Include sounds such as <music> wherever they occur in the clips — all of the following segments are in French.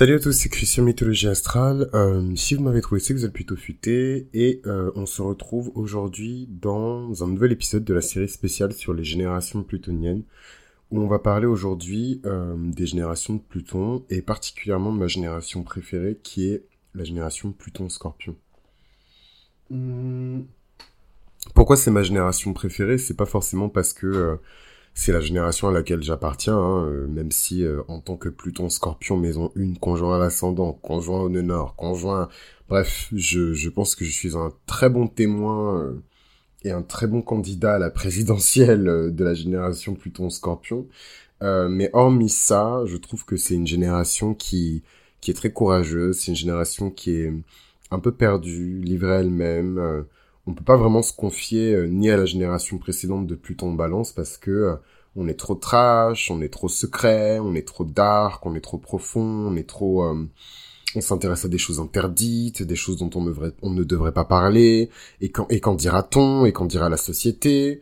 Salut à tous, c'est Christian Mythologie Astrale. Euh, si vous m'avez trouvé, c'est que vous êtes plutôt futé. Et euh, on se retrouve aujourd'hui dans un nouvel épisode de la série spéciale sur les générations plutoniennes, où on va parler aujourd'hui euh, des générations de Pluton, et particulièrement de ma génération préférée, qui est la génération Pluton-Scorpion. Hmm. Pourquoi c'est ma génération préférée? C'est pas forcément parce que c'est la génération à laquelle j'appartiens, hein, euh, même si euh, en tant que Pluton Scorpion maison 1, conjoint à l'ascendant, conjoint au nord, conjoint... Bref, je, je pense que je suis un très bon témoin euh, et un très bon candidat à la présidentielle de la génération Pluton Scorpion. mais hormis ça, je trouve que c'est une génération qui, qui est très courageuse, c'est une génération qui est un peu perdue, livrée elle-même on peut pas vraiment se confier euh, ni à la génération précédente de Pluton Balance parce que euh, on est trop trash, on est trop secret, on est trop dark, on est trop profond, on est trop euh, on s'intéresse à des choses interdites, des choses dont on, devrait, on ne devrait pas parler, et quand et qu'en dira-t-on, et qu'en dira la société?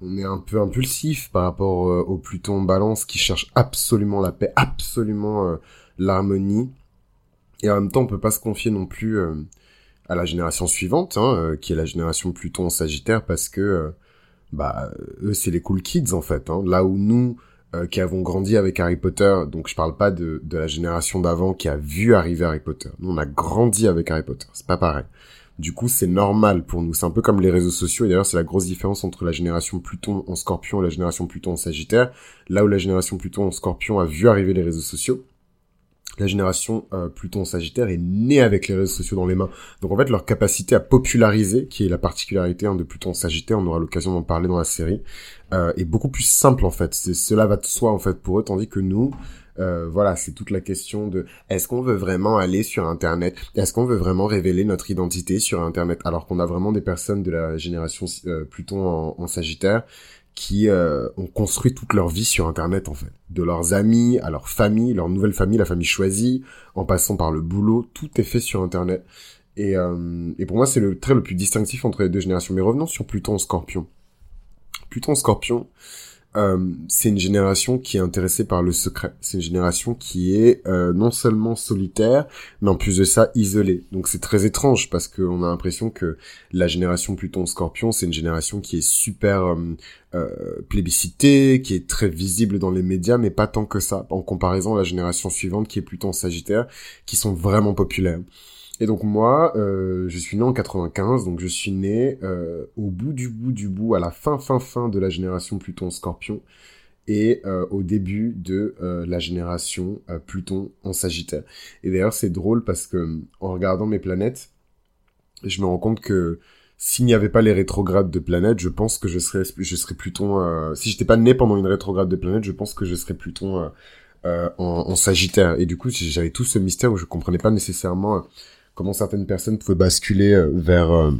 on est un peu impulsif par rapport au Pluton Balance qui cherche absolument la paix, absolument l'harmonie. Et en même temps, on peut pas se confier non plus euh, à la génération suivante, hein, euh, qui est la génération Pluton Sagittaire, parce que euh, bah eux c'est les cool kids en fait. Hein. Là où nous qui avons grandi avec Harry Potter, donc je parle pas de, de la génération d'avant qui a vu arriver Harry Potter. Nous on a grandi avec Harry Potter, c'est pas pareil. Du coup, c'est normal pour nous. C'est un peu comme les réseaux sociaux. Et d'ailleurs, c'est la grosse différence entre la génération Pluton en Scorpion et la génération Pluton en Sagittaire. Là où la génération Pluton en Scorpion a vu arriver les réseaux sociaux, la génération euh, Pluton Sagittaire est née avec les réseaux sociaux dans les mains. Donc en fait, leur capacité à populariser, qui est la particularité hein, de Pluton Sagittaire, on aura l'occasion d'en parler dans la série, euh, est beaucoup plus simple en fait. Cela va de soi en fait pour eux, tandis que nous, euh, voilà, c'est toute la question de est-ce qu'on veut vraiment aller sur Internet? Est-ce qu'on veut vraiment révéler notre identité sur Internet? Alors qu'on a vraiment des personnes de la génération euh, Pluton en Sagittaire qui euh, ont construit toute leur vie sur Internet en fait. De leurs amis à leur famille, leur nouvelle famille, la famille choisie, en passant par le boulot, tout est fait sur Internet. Et, euh, et pour moi, c'est le trait le plus distinctif entre les deux générations. Mais revenons sur Pluton Scorpion. Pluton Scorpion, euh, c'est une génération qui est intéressée par le secret. C'est une génération qui est euh, non seulement solitaire, mais en plus de ça isolée. Donc c'est très étrange parce qu'on a l'impression que la génération Pluton-Scorpion, c'est une génération qui est super euh, euh, plébiscitée, qui est très visible dans les médias, mais pas tant que ça, en comparaison à la génération suivante qui est Pluton-Sagittaire, qui sont vraiment populaires. Et donc moi, euh, je suis né en 95, donc je suis né euh, au bout du bout du bout, à la fin fin fin de la génération Pluton-Scorpion, et euh, au début de euh, la génération euh, Pluton en Sagittaire. Et d'ailleurs c'est drôle parce que en regardant mes planètes, je me rends compte que s'il n'y avait pas les rétrogrades de planètes, je pense que je serais je serais Pluton. si j'étais pas né pendant une rétrograde de planètes, je pense que je serais Pluton en, en, Sagittaire. Et du coup, j'avais tout ce mystère où je comprenais pas nécessairement comment certaines personnes pouvaient basculer euh, vers euh,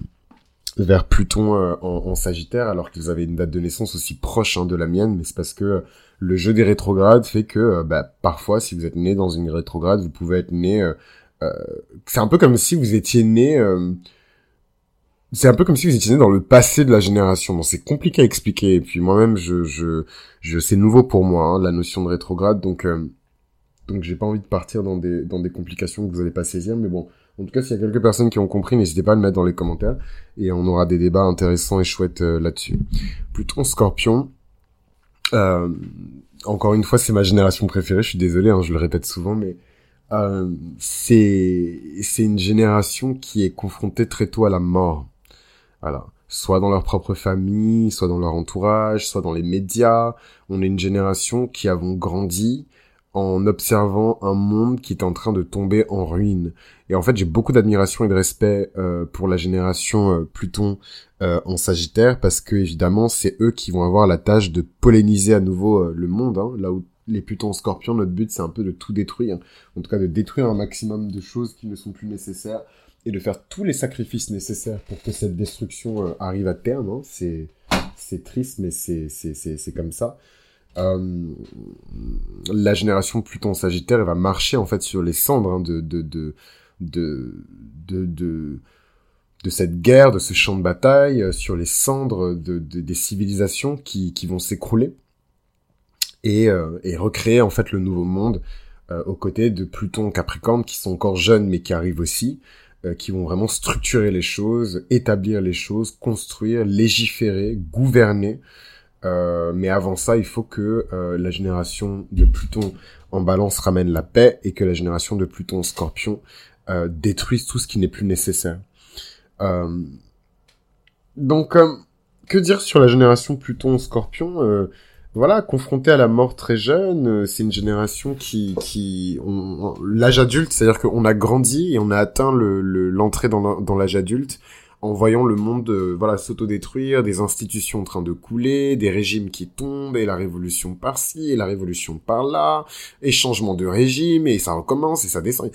vers Pluton euh, en, Sagittaire alors qu'ils avaient une date de naissance aussi proche hein, de la mienne, mais c'est parce que le jeu des rétrogrades fait que bah, parfois si vous êtes né dans une rétrograde, vous pouvez être né... C'est un peu comme si vous étiez né... c'est un peu comme si vous étiez né dans le passé de la génération. C'est compliqué à expliquer. Et puis moi-même, je, je, je c'est nouveau pour moi hein, la notion de rétrograde, donc donc j'ai pas envie de partir dans des dans des complications que vous allez pas saisir. Mais bon, en tout cas, s'il y a quelques personnes qui ont compris, n'hésitez pas à le mettre dans les commentaires et on aura des débats intéressants et chouettes euh, là-dessus. Pluton Scorpion. Euh, encore une fois, c'est ma génération préférée. Je suis désolé, hein, je le répète souvent, mais euh, c'est c'est une génération qui est confrontée très tôt à la mort. Voilà, soit dans leur propre famille, soit dans leur entourage, soit dans les médias. On est une génération qui avons grandi en observant un monde qui est en train de tomber en ruine. Et en fait, j'ai beaucoup d'admiration et de respect euh, pour la génération euh, Pluton euh, en Sagittaire parce que évidemment, c'est eux qui vont avoir la tâche de polliniser à nouveau le monde. Hein, là où les Plutons en Scorpion, notre but c'est un peu de tout détruire, en tout cas de détruire un maximum de choses qui ne sont plus nécessaires et de faire tous les sacrifices nécessaires pour que cette destruction arrive à terme. Hein. C'est triste, mais c'est comme ça. Euh, la génération Pluton Sagittaire elle va marcher en fait sur les cendres hein, de, de, de, de, de, de, cette guerre, de ce champ de bataille, euh, sur les cendres de, des civilisations qui, qui vont s'écrouler. et, et recréer en fait le nouveau monde aux côtés de Pluton, Capricorne qui sont encore jeunes mais qui arrivent aussi, qui vont vraiment structurer les choses, établir les choses, construire, légiférer, gouverner. Mais avant ça, il faut que la génération de Pluton en balance ramène la paix et que la génération de Pluton en scorpion euh, détruise tout ce qui n'est plus nécessaire. Euh, donc, euh, que dire sur la génération Pluton en scorpion euh, Voilà, confrontée à la mort très jeune, c'est une génération qui, qui l'âge adulte, c'est-à-dire qu'on a grandi et on a atteint le l'entrée dans l'âge adulte en voyant le monde euh, voilà s'autodétruire, des institutions en train de couler, des régimes qui tombent, et la révolution par-ci, et la révolution par-là, et changement de régime, et ça recommence, et ça descend.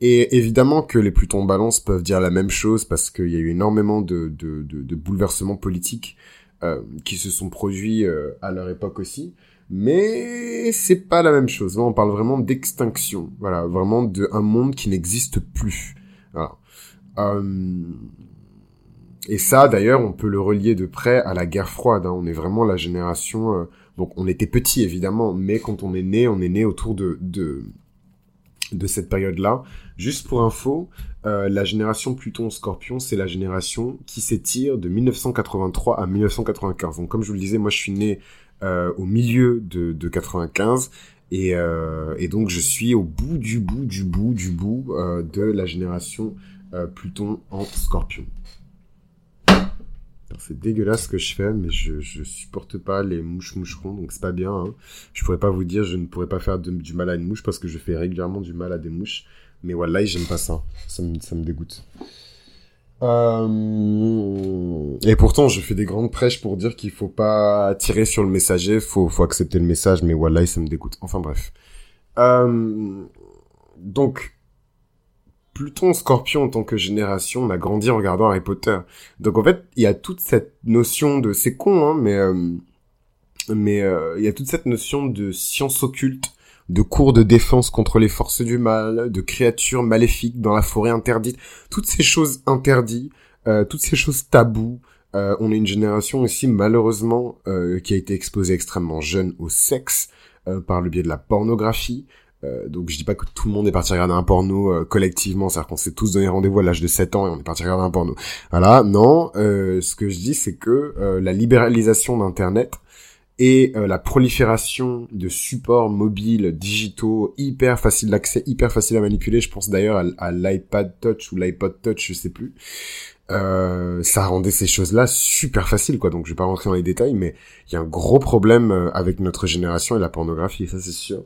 Et évidemment que les Plutons balance peuvent dire la même chose, parce qu'il y a eu énormément de, de, de, bouleversements politiques euh, qui se sont produits euh, à leur époque aussi. Mais c'est pas la même chose. Là, on parle vraiment d'extinction. Voilà, vraiment d'un monde qui n'existe plus. Voilà. Et ça, d'ailleurs, on peut le relier de près à la guerre froide. Hein. On est vraiment la génération... Euh, donc, on était petit, évidemment, mais quand on est né, on est né autour de, de, de cette période-là. Juste pour info, euh, la génération Pluton-Scorpion, c'est la génération qui s'étire de 1983 à 1995. Donc, comme je vous le disais, moi, je suis né euh, au milieu de, de 95. Et, et, donc, je suis au bout du bout du bout du bout de la génération Pluton en Scorpion. C'est dégueulasse ce que je fais, mais je, je supporte pas les mouches moucherons, donc c'est pas bien. Hein. Je pourrais pas vous dire, je ne pourrais pas faire du mal à une mouche parce que je fais régulièrement du mal à des mouches. Mais voilà, j'aime pas ça. Ça me, ça me dégoûte. Euh... Et pourtant, je fais des grandes prêches pour dire qu'il faut pas tirer sur le messager, faut, faut accepter le message, mais voilà, ça me dégoûte. Enfin bref. Euh... Donc, Pluton Scorpion en tant que génération, on a grandi en regardant Harry Potter. Donc en fait, il y a toute cette notion de c'est con hein, mais euh, mais euh, il y a toute cette notion de science occulte, de cours de défense contre les forces du mal, de créatures maléfiques dans la forêt interdite, toutes ces choses interdites, euh, toutes ces choses tabous. on est une génération aussi malheureusement qui a été exposée extrêmement jeune au sexe par le biais de la pornographie, euh, donc je dis pas que tout le monde est parti regarder un porno euh, collectivement, c'est-à-dire qu'on s'est tous donné rendez-vous à l'âge de 7 ans et on est parti regarder un porno. Voilà, non, euh, ce que je dis c'est que la libéralisation d'Internet et la prolifération de supports mobiles, digitaux, hyper faciles d'accès, hyper faciles à manipuler, je pense d'ailleurs à, l'iPad Touch ou l'iPod Touch, je sais plus, ça rendait ces choses-là super faciles, quoi. Donc je vais pas rentrer dans les détails, mais il y a un gros problème avec notre génération et la pornographie, ça c'est sûr.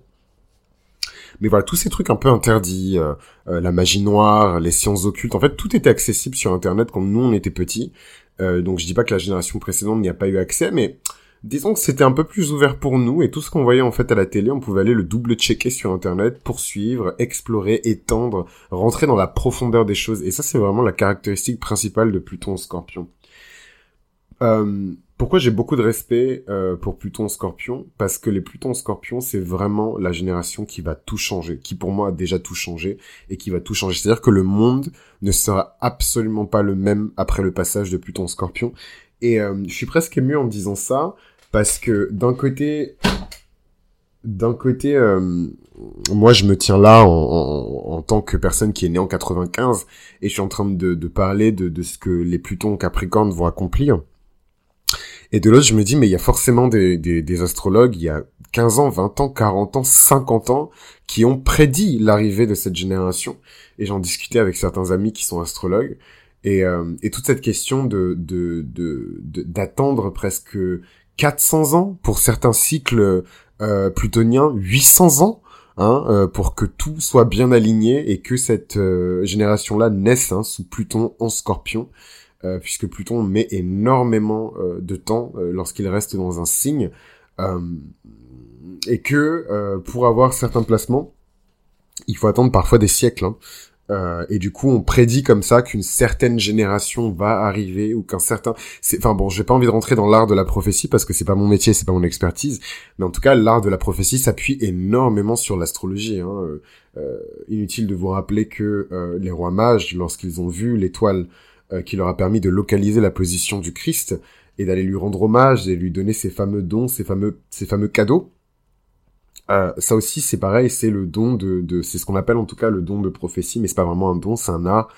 Mais voilà, tous ces trucs un peu interdits, euh, euh, la magie noire, les sciences occultes, en fait, tout était accessible sur Internet quand nous on était petits. Euh, donc je dis pas que la génération précédente n'y a pas eu accès, mais disons que c'était un peu plus ouvert pour nous et tout ce qu'on voyait en fait à la télé, on pouvait aller le double checker sur internet, poursuivre, explorer, étendre, rentrer dans la profondeur des choses et ça c'est vraiment la caractéristique principale de Pluton Scorpion. Euh, pourquoi j'ai beaucoup de respect euh, pour Pluton Scorpion? Parce que les Plutons Scorpion, c'est vraiment la génération qui va tout changer, qui pour moi a déjà tout changé et qui va tout changer. C'est-à-dire que le monde ne sera absolument pas le même après le passage de Pluton Scorpion. Et euh, je suis presque ému en disant ça parce que d'un côté, d'un côté, euh, moi je me tiens là en, tant que personne qui est née en 95 et je suis en train de, de parler de, de ce que les Plutons Capricorne vont accomplir. Et de l'autre, je me dis, mais il y a forcément des, astrologues, il y a 15 ans, 20 ans, 40 ans, 50 ans, qui ont prédit l'arrivée de cette génération. Et j'en discutais avec certains amis qui sont astrologues. Et, euh, toute cette question de d'attendre de, presque 400 ans pour certains cycles euh, plutoniens, 800 ans, hein, euh, pour que tout soit bien aligné et que cette euh, génération-là naisse hein, sous Pluton en Scorpion. Euh, puisque Pluton met énormément euh, de temps euh, lorsqu'il reste dans un signe, et que pour avoir certains placements, il faut attendre parfois des siècles. Hein. et du coup, on prédit comme ça qu'une certaine génération va arriver ou qu'un certain. Enfin bon, j'ai pas envie de rentrer dans l'art de la prophétie parce que c'est pas mon métier, c'est pas mon expertise. Mais en tout cas, l'art de la prophétie s'appuie énormément sur l'astrologie. Hein. inutile de vous rappeler que les rois mages, lorsqu'ils ont vu l'étoile euh, qui leur a permis de localiser la position du Christ et d'aller lui rendre hommage et lui donner ses fameux dons, ses fameux, ses fameux cadeaux. euh, ça aussi c'est pareil, c'est le don de, de c'est ce qu'on appelle en tout cas le don de prophétie, mais c'est pas vraiment un don, c'est un art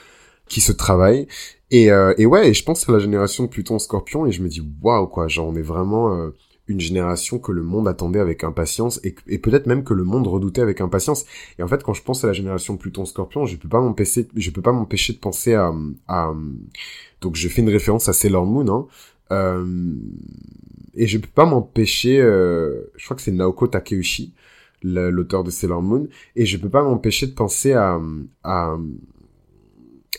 qui se travaille. Et, euh, et ouais, et je pense à la génération de Pluton Scorpion et je me dis waouh quoi, genre on est vraiment euh, une génération que le monde attendait avec impatience et, peut-être même que le monde redoutait avec impatience. Et en fait, quand je pense à la génération Pluton Scorpion, je peux pas m'empêcher, je peux pas m'empêcher de penser à, à, donc je fais une référence à Sailor Moon, hein, euh, et je peux pas m'empêcher, euh, je crois que c'est Naoko Takeuchi, l'auteur de Sailor Moon, et je peux pas m'empêcher de penser à, à,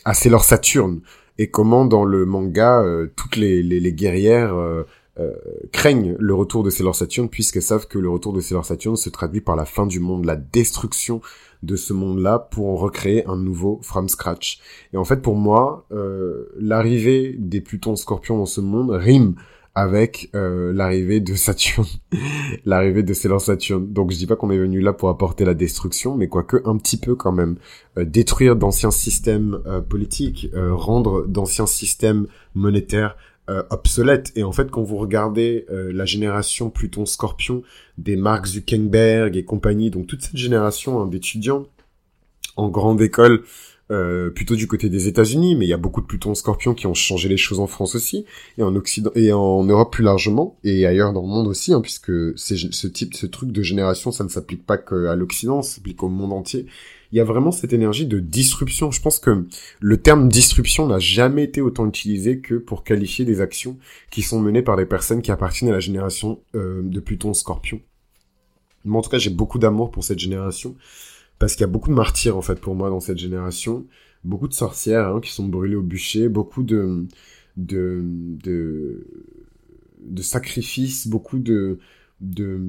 à Sailor Saturn, et comment dans le manga, euh, toutes les, les, les guerrières euh, euh, craignent le retour de Sailor Saturn, puisqu'elles savent que le retour de Sailor Saturn se traduit par la fin du monde, la destruction de ce monde-là pour en recréer un nouveau from scratch. Et en fait, pour moi, l'arrivée des Plutons Scorpions dans ce monde rime avec euh, l'arrivée de Saturne, <laughs> l'arrivée de Sailor Saturne. Donc je dis pas qu'on est venu là pour apporter la destruction, mais quoique un petit peu quand même. Euh, détruire d'anciens systèmes euh, politiques, rendre d'anciens systèmes monétaires obsolètes. Et en fait, quand vous regardez la génération Pluton-Scorpion des Mark Zuckerberg et compagnie, donc toute cette génération hein, d'étudiants en grande école, euh, plutôt du côté des États-Unis, mais il y a beaucoup de Pluton Scorpion qui ont changé les choses en France aussi, et en Occident et en Europe plus largement, et ailleurs dans le monde aussi, hein, puisque ce type, ce truc de génération, ça ne s'applique pas qu'à l'Occident, ça s'applique au monde entier. Il y a vraiment cette énergie de disruption. Je pense que le terme disruption n'a jamais été autant utilisé que pour qualifier des actions qui sont menées par des personnes qui appartiennent à la génération euh, de Pluton Scorpion. Moi, en tout cas, j'ai beaucoup d'amour pour cette génération parce qu'il y a beaucoup de martyrs en fait pour moi dans cette génération, beaucoup de sorcières hein, qui sont brûlées au bûcher, beaucoup de de de, de sacrifices, beaucoup de de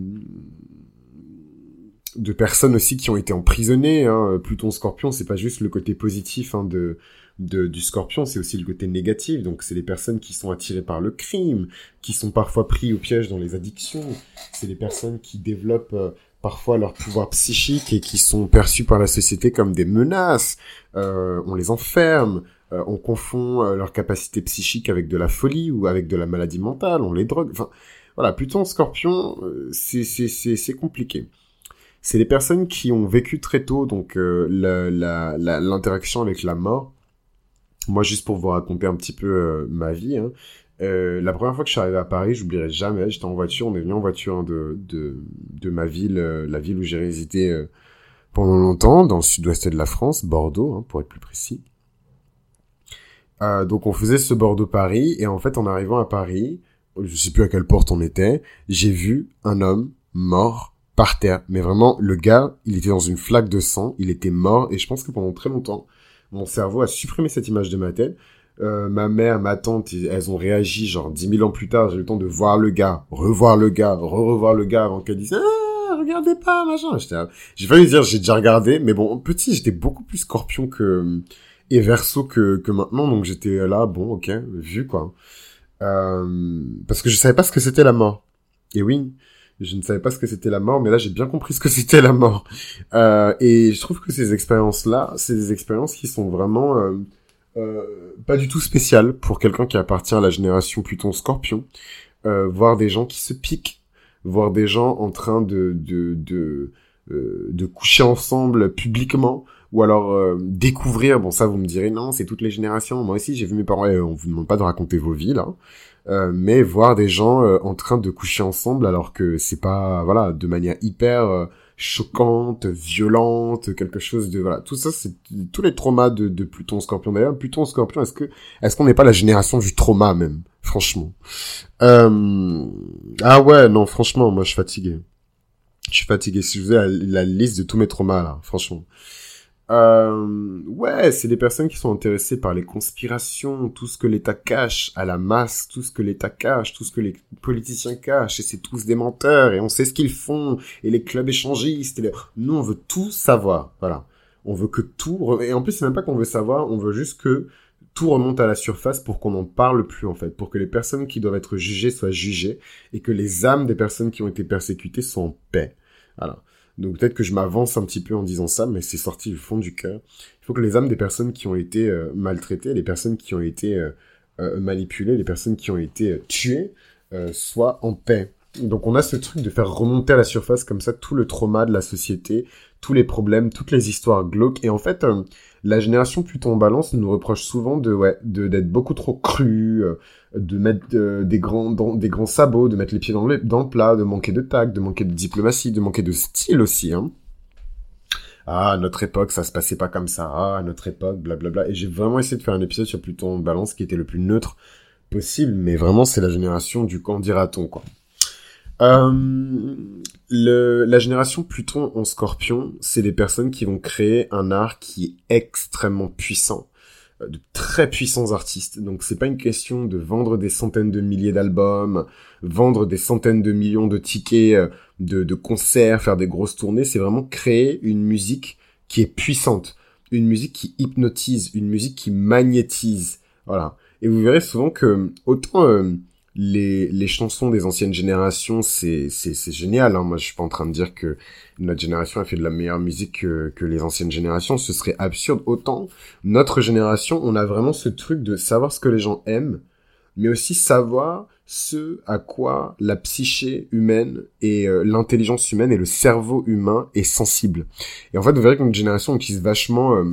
de personnes aussi qui ont été emprisonnées. Hein. Pluton Scorpion, c'est pas juste le côté positif hein, de, de, du Scorpion, c'est aussi le côté négatif. Donc c'est les personnes qui sont attirées par le crime, qui sont parfois pris au piège dans les addictions. C'est les personnes qui développent euh, parfois leur pouvoir psychique et qui sont perçus par la société comme des menaces. Euh, on les enferme, euh, on confond euh, leur capacité psychique avec de la folie ou avec de la maladie mentale, on les drogue. Enfin, voilà, Pluton Scorpion, c'est c'est compliqué. C'est des personnes qui ont vécu très tôt donc l'interaction avec la mort. Moi, juste pour vous raconter un petit peu ma vie, hein, euh, la première fois que je suis arrivé à Paris, j'oublierai jamais, j'étais en voiture, on est venu en voiture hein, de, de, de ma ville, euh, la ville où j'ai résidé euh, pendant longtemps, dans le sud-ouest de la France, Bordeaux, hein, pour être plus précis. donc on faisait ce Bordeaux-Paris, et en fait en arrivant à Paris, je sais plus à quelle porte on était, j'ai vu un homme mort par terre. Mais vraiment, le gars, il était dans une flaque de sang, il était mort, et je pense que pendant très longtemps, mon cerveau a supprimé cette image de ma tête. Euh, ma mère, ma tante, elles ont réagi genre dix mille ans plus tard. J'ai eu le temps de voir le gars, revoir le gars, re-revoir le gars avant qu'elle dise ah regardez pas machin. J'ai failli dire j'ai déjà regardé, mais bon petit j'étais beaucoup plus Scorpion que et Verso que que maintenant donc j'étais là bon ok vu quoi. Euh, parce que je savais pas ce que c'était la mort. Et oui, je ne savais pas ce que c'était la mort, mais là j'ai bien compris ce que c'était la mort. Euh, et je trouve que ces expériences-là, c'est des expériences qui sont vraiment euh, euh, pas du tout spécial pour quelqu'un qui appartient à la génération Pluton Scorpion. Euh, voir des gens qui se piquent, voir des gens en train de de de, euh, de coucher ensemble publiquement, ou alors euh, découvrir. Bon, ça vous me direz non, c'est toutes les générations. Moi aussi, j'ai vu mes parents. on vous demande pas de raconter vos vies là. Mais voir des gens en train de coucher ensemble alors que c'est pas voilà de manière hyper choquante, violente, quelque chose de voilà, tout ça c'est tous les traumas de, de Pluton Scorpion d'ailleurs. Pluton Scorpion, est-ce que est-ce qu'on n'est pas la génération du trauma même, franchement? Euh... Ah ouais, non, franchement, moi je suis fatigué. Je suis fatigué. Si je vous ai la liste de tous mes traumas là, franchement. Euh, ouais, c'est des personnes qui sont intéressées par les conspirations, tout ce que l'État cache à la masse, tout ce que l'État cache, tout ce que les politiciens cachent, et c'est tous des menteurs, et on sait ce qu'ils font, et les clubs échangistes, et nous on veut tout savoir, voilà. On veut que tout, et en plus c'est même pas qu'on veut savoir, on veut juste que tout remonte à la surface pour qu'on n'en parle plus en fait, pour que les personnes qui doivent être jugées soient jugées, et que les âmes des personnes qui ont été persécutées soient en paix. Voilà. Donc peut-être que je m'avance un petit peu en disant ça, mais c'est sorti du fond du cœur. Il faut que les âmes des personnes qui ont été euh, maltraitées, les personnes qui ont été euh, euh, manipulées, les personnes qui ont été tuées, soient en paix. Donc on a ce truc de faire remonter à la surface comme ça tout le trauma de la société, tous les problèmes, toutes les histoires glauques. Et en fait, euh, la génération plutôt en balance nous reproche souvent de ouais, d'être beaucoup trop cru, euh, de mettre euh, des grands des grands sabots, de mettre les pieds dans le dans le plat, de manquer de tact, de manquer de diplomatie, de manquer de style aussi. Hein. Ah, à notre époque, ça se passait pas comme ça. Ah, à notre époque, blablabla. Et j'ai vraiment essayé de faire un épisode sur Pluton en balance qui était le plus neutre possible, mais vraiment c'est la génération du quand dira-t-on quoi. Euh, le, la génération Pluton en Scorpion, c'est des personnes qui vont créer un art qui est extrêmement puissant, euh, de très puissants artistes. Donc c'est pas une question de vendre des centaines de milliers d'albums, vendre des centaines de millions de tickets euh, de, de concerts, faire des grosses tournées. C'est vraiment créer une musique qui est puissante, une musique qui hypnotise, une musique qui magnétise. Voilà. Et vous verrez souvent que autant euh, les, les chansons des anciennes générations, c'est c'est génial. Hein. Moi, je suis pas en train de dire que notre génération a fait de la meilleure musique que, que les anciennes générations. Ce serait absurde. Autant notre génération, on a vraiment ce truc de savoir ce que les gens aiment, mais aussi savoir ce à quoi la psyché humaine et euh, l'intelligence humaine et le cerveau humain est sensible. Et en fait, vous verrez que notre génération utilise vachement euh,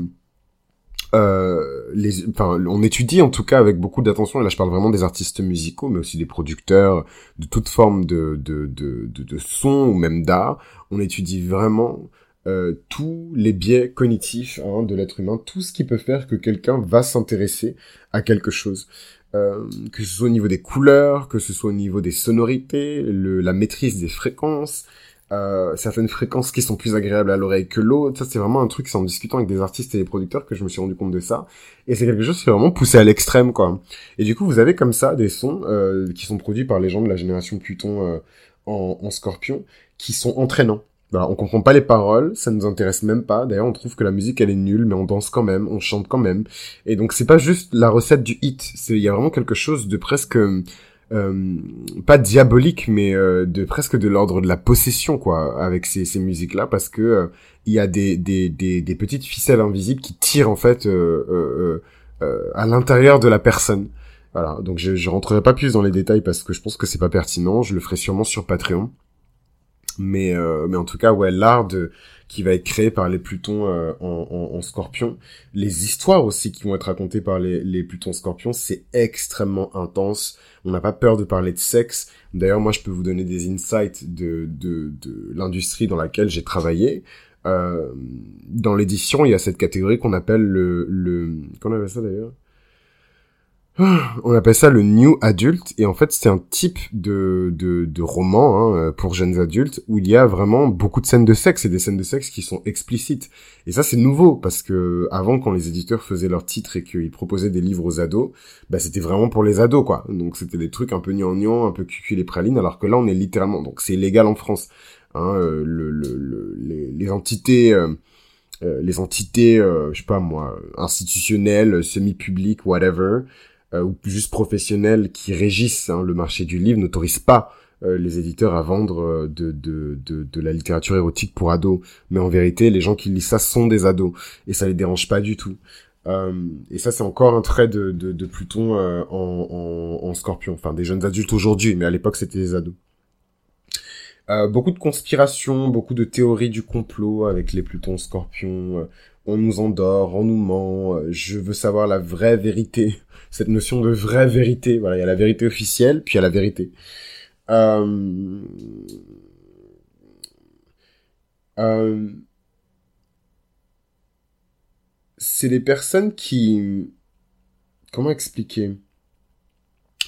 euh, les, enfin, on étudie en tout cas avec beaucoup d'attention, et là je parle vraiment des artistes musicaux, mais aussi des producteurs de toute forme de, de, de, de, son ou même d'art. On étudie vraiment euh, tous les biais cognitifs hein, de l'être humain, tout ce qui peut faire que quelqu'un va s'intéresser à quelque chose. Euh, que ce soit au niveau des couleurs, que ce soit au niveau des sonorités, le, la maîtrise des fréquences, euh, certaines fréquences qui sont plus agréables à l'oreille que l'autre. Ça, c'est vraiment un truc, c'est en discutant avec des artistes et des producteurs que je me suis rendu compte de ça. Et c'est quelque chose qui est vraiment poussé à l'extrême, quoi. Et du coup, vous avez comme ça des sons euh, qui sont produits par les gens de la génération Pluton euh, en, en, Scorpion, qui sont entraînants. Voilà, on comprend pas les paroles, ça nous intéresse même pas. D'ailleurs, on trouve que la musique elle est nulle, mais on danse quand même, on chante quand même. Et donc c'est pas juste la recette du hit, c'est il y a vraiment quelque chose de presque euh, pas diabolique, mais euh, de presque de l'ordre de la possession, quoi, avec ces, ces musiques-là, parce que euh, il y a des, des, des, des, petites ficelles invisibles qui tirent en fait à l'intérieur de la personne. Voilà, donc je, je rentrerai pas plus dans les détails parce que je pense que c'est pas pertinent. Je le ferai sûrement sur Patreon. Mais, mais en tout cas, ouais, l'art de qui va être créé par les Plutons euh, en, en, Scorpion. Les histoires aussi qui vont être racontées par les, les Plutons Scorpions, c'est extrêmement intense. On n'a pas peur de parler de sexe. D'ailleurs, moi, je peux vous donner des insights de, de, de l'industrie dans laquelle j'ai travaillé. Euh, dans l'édition, il y a cette catégorie qu'on appelle le... le... Qu'on appelle ça d'ailleurs? <gasps> on appelle ça le new adult et en fait c'est un type de, de, de roman hein, pour jeunes adultes où il y a vraiment beaucoup de scènes de sexe et des scènes de sexe qui sont explicites. Et ça c'est nouveau parce que avant quand les éditeurs faisaient leurs titres et qu'ils proposaient des livres aux ados bah c'était vraiment pour les ados quoi. Donc c'était des trucs un peu gnangnan un peu cucu les pralines alors que là on est littéralement donc c'est illégal en France hein, euh, le, le, les, les, entités euh, euh, les entités je sais pas moi institutionnelles semi-publiques whatever euh, ou juste professionnels qui régissent hein, le marché du livre n'autorisent pas euh, les éditeurs à vendre euh, de, de, de, la littérature érotique pour ados. Mais en vérité, les gens qui lisent ça sont des ados et ça les dérange pas du tout. et ça, c'est encore un trait de, de, Pluton en, en, en, Scorpion. Enfin, des jeunes adultes aujourd'hui, mais à l'époque, c'était des ados. beaucoup de conspirations, beaucoup de théories du complot avec les Plutons Scorpions. on nous endort, on nous ment. je veux savoir la vraie vérité cette notion de vraie vérité. Voilà, il y a la vérité officielle, puis il y a la vérité. Euh... Euh... C'est des personnes qui... Comment expliquer?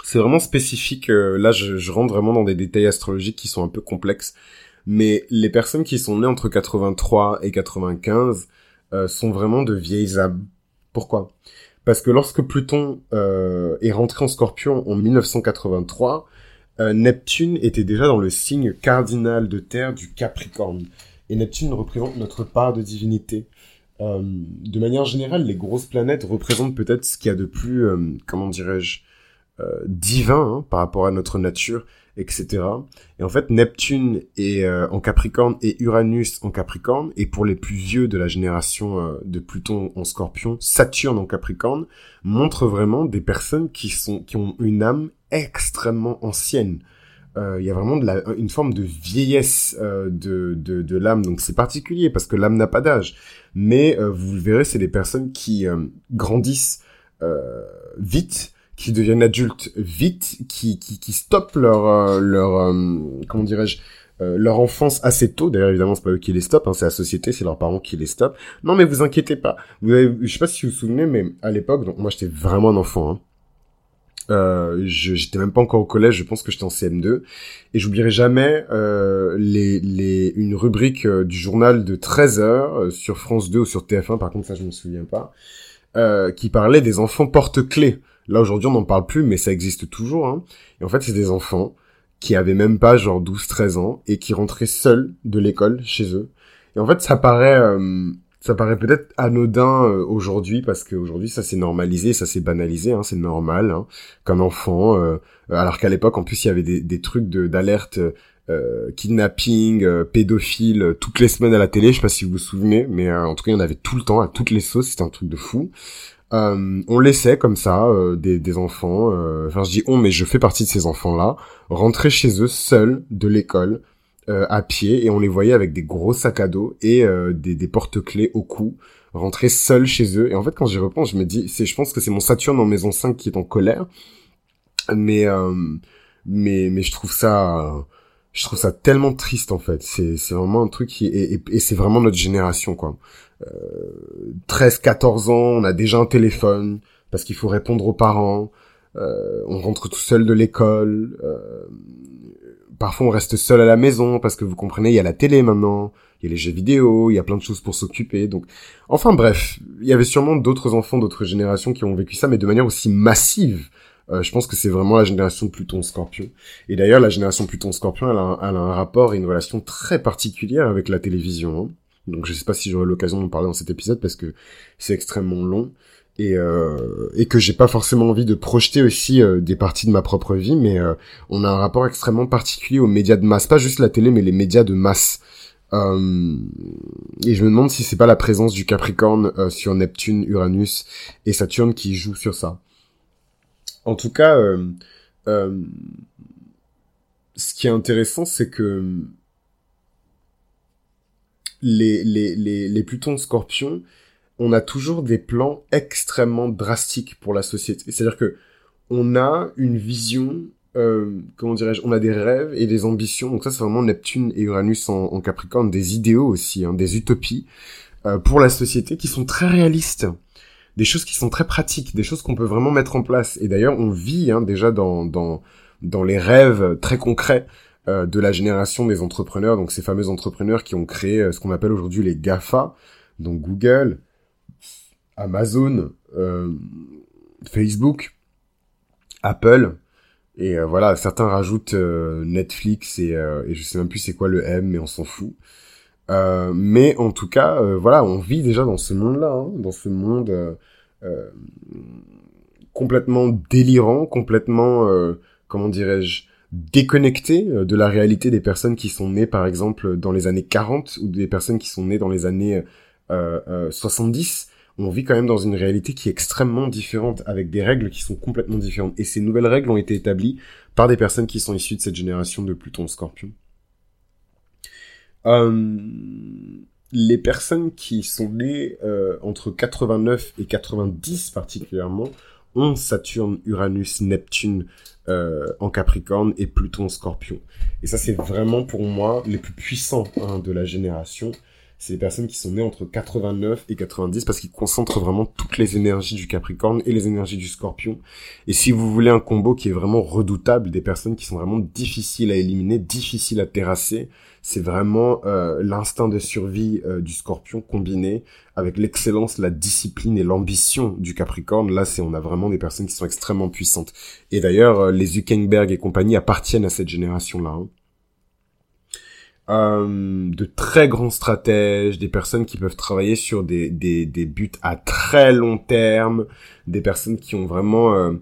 C'est vraiment spécifique. Euh, là, je, rentre vraiment dans des détails astrologiques qui sont un peu complexes. Mais les personnes qui sont nées entre 83 et 95 euh, sont vraiment de vieilles âmes. Pourquoi? Parce que lorsque Pluton euh, est rentré en Scorpion en 1983, euh, Neptune était déjà dans le signe cardinal de Terre du Capricorne. Et Neptune représente notre part de divinité. Euh, de manière générale, les grosses planètes représentent peut-être ce qu'il y a de plus, comment dirais-je, divin hein, par rapport à notre nature etc. Et en fait, Neptune est euh, en Capricorne et Uranus en Capricorne. Et pour les plus vieux de la génération euh, de Pluton en Scorpion, Saturne en Capricorne montre vraiment des personnes qui sont qui ont une âme extrêmement ancienne. euh, il y a vraiment de la, une forme de vieillesse euh, de, de, de l'âme. Donc c'est particulier parce que l'âme n'a pas d'âge. Mais euh, vous le verrez, c'est des personnes qui grandissent vite, qui deviennent adultes vite, qui, qui, qui stoppent leur, leur comment dirais-je, leur enfance assez tôt. D'ailleurs, évidemment, c'est pas eux qui les stoppent, hein, c'est la société, c'est leurs parents qui les stoppent. Non, mais vous inquiétez pas. Vous avez, je sais pas si vous vous souvenez, mais à l'époque, donc moi j'étais vraiment un enfant. Hein. Euh, j'étais même pas encore au collège, je pense que j'étais en CM2 et j'oublierai jamais euh, les, les une rubrique euh, du journal de 13 heures euh, sur France 2 ou sur TF1 par contre ça je me souviens pas euh, qui parlait des enfants porte-clés. Là aujourd'hui on n'en parle plus mais ça existe toujours hein. Et en fait c'est des enfants qui avaient même pas genre 12 13 ans et qui rentraient seuls de l'école chez eux. Et en fait ça paraît ça paraît peut-être anodin euh, aujourd'hui parce qu'aujourd'hui ça s'est normalisé, ça s'est banalisé, hein, c'est normal hein, qu'un enfant, euh, alors qu'à l'époque en plus il y avait des, trucs d'alerte euh, kidnapping, euh, pédophile toutes les semaines à la télé, je sais pas si vous vous souvenez, mais en tout cas il y en avait tout le temps à toutes les sauces, c'était un truc de fou. On laissait comme ça des, des enfants, enfin je dis on mais je fais partie de ces enfants là, rentrer chez eux seuls de l'école euh, à pied et on les voyait avec des gros sacs à dos et euh, des, des porte-clés au cou rentrer seuls chez eux. Et en fait quand j'y repense je me dis c'est je pense que c'est mon Saturne en maison 5 qui est en colère. Mais euh, mais mais je trouve ça je trouve ça tellement triste en fait. C'est c'est vraiment un truc qui et, et, c'est vraiment notre génération quoi euh, 13 14 ans on a déjà un téléphone parce qu'il faut répondre aux parents euh, on rentre tout seul de l'école euh, parfois on reste seul à la maison parce que vous comprenez, il y a la télé maintenant, il y a les jeux vidéo, il y a plein de choses pour s'occuper. Donc, enfin bref, il y avait sûrement d'autres enfants d'autres générations qui ont vécu ça, mais de manière aussi massive. Euh, je pense que c'est vraiment la génération Pluton-Scorpion. Et d'ailleurs, la génération Pluton-Scorpion, elle, elle, a un rapport et une relation très particulière avec la télévision. Hein. Donc, je sais pas si j'aurai l'occasion de parler dans cet épisode parce que c'est extrêmement long et, euh, et que j'ai pas forcément envie de projeter aussi euh, des parties de ma propre vie, mais euh, on a un rapport extrêmement particulier aux médias de masse, pas juste la télé, mais les médias de masse. Euh, et je me demande si c'est pas la présence du Capricorne sur Neptune, Uranus et Saturne qui joue sur ça. En tout cas, ce qui est intéressant, c'est que les, les, les, les Plutons Scorpions, on a toujours des plans extrêmement drastiques pour la société. C'est-à-dire que on a une vision, euh, comment dirais-je, on a des rêves et des ambitions. Donc ça, c'est vraiment Neptune et Uranus en, Capricorne, des idéaux aussi, hein, des utopies euh, pour la société qui sont très réalistes, des choses qui sont très pratiques, des choses qu'on peut vraiment mettre en place. Et d'ailleurs, on vit hein, déjà dans, dans dans les rêves très concrets euh, de la génération des entrepreneurs, donc ces fameux entrepreneurs qui ont créé ce qu'on appelle aujourd'hui les GAFA, donc Google, Amazon, euh, Facebook, Apple, et euh, voilà, certains rajoutent euh, Netflix et, et je sais même plus c'est quoi le M, mais on s'en fout. mais en tout cas, voilà, on vit déjà dans ce monde-là, hein, dans ce monde complètement délirant, complètement, comment dirais-je, déconnecté de la réalité des personnes qui sont nées, par exemple, dans les années 40 ou des personnes qui sont nées dans les années 70 on vit quand même dans une réalité qui est extrêmement différente, avec des règles qui sont complètement différentes. Et ces nouvelles règles ont été établies par des personnes qui sont issues de cette génération de Pluton-Scorpion. Euh, les personnes qui sont nées euh, entre 89 et 90 particulièrement ont Saturne, Uranus, Neptune euh, en Capricorne et Pluton Scorpion. Et ça c'est vraiment pour moi les plus puissants de la génération c'est des personnes qui sont nées entre 89 et 90 parce qu'ils concentrent vraiment toutes les énergies du Capricorne et les énergies du Scorpion. Et si vous voulez un combo qui est vraiment redoutable, des personnes qui sont vraiment difficiles à éliminer, difficiles à terrasser, c'est vraiment euh, l'instinct de survie euh, du Scorpion combiné avec l'excellence, la discipline et l'ambition du Capricorne. Là, c'est on a vraiment des personnes qui sont extrêmement puissantes. Et d'ailleurs, euh, les Zuckerberg et compagnie appartiennent à cette génération-là. Hein. Euh, de très grands stratèges, des personnes qui peuvent travailler sur des, des, des buts à très long terme, des personnes qui ont vraiment euh,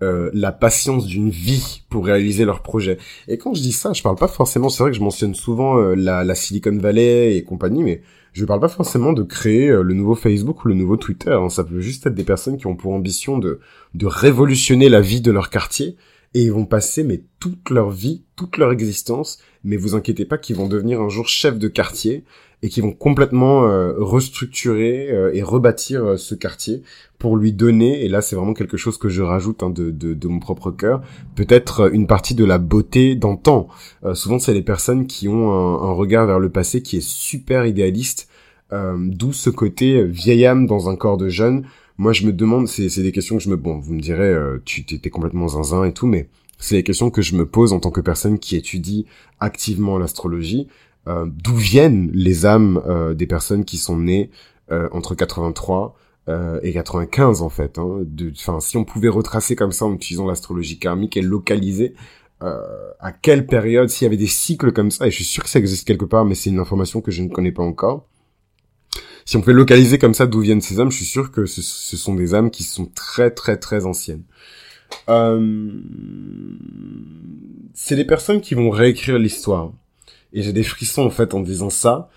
euh, la patience d'une vie pour réaliser leurs projets. Et quand je dis ça, je parle pas forcément, c'est vrai que je mentionne souvent la, la, Silicon Valley et compagnie, mais je parle pas forcément de créer le nouveau Facebook ou le nouveau Twitter. Hein. Ça peut juste être des personnes qui ont pour ambition de, de révolutionner la vie de leur quartier et ils vont passer mais toute leur vie, toute leur existence, mais vous inquiétez pas qu'ils vont devenir un jour chef de quartier et qui vont complètement euh, restructurer euh, et rebâtir euh, ce quartier pour lui donner, et là c'est vraiment quelque chose que je rajoute hein, de, de, de, mon propre cœur, peut-être une partie de la beauté d'antan. souvent c'est les personnes qui ont un, un, regard vers le passé qui est super idéaliste, d'où ce côté vieille âme dans un corps de jeune. Moi je me demande, c'est des questions que je me... Bon, vous me direz, tu t'es complètement zinzin et tout, mais c'est des questions que je me pose en tant que personne qui étudie activement l'astrologie. Euh, d'où viennent les âmes euh, des personnes qui sont nées euh, entre 83 et 95 en fait. Hein. Enfin, si on pouvait retracer comme ça en utilisant l'astrologie karmique et localiser à quelle période, s'il y avait des cycles comme ça, et je suis sûr que ça existe quelque part, mais c'est une information que je ne connais pas encore. Si on pouvait localiser comme ça d'où viennent ces âmes, je suis sûr que ce, sont des âmes qui sont très très très anciennes. Euh... C'est des personnes qui vont réécrire l'histoire et j'ai des frissons en fait en disant ça,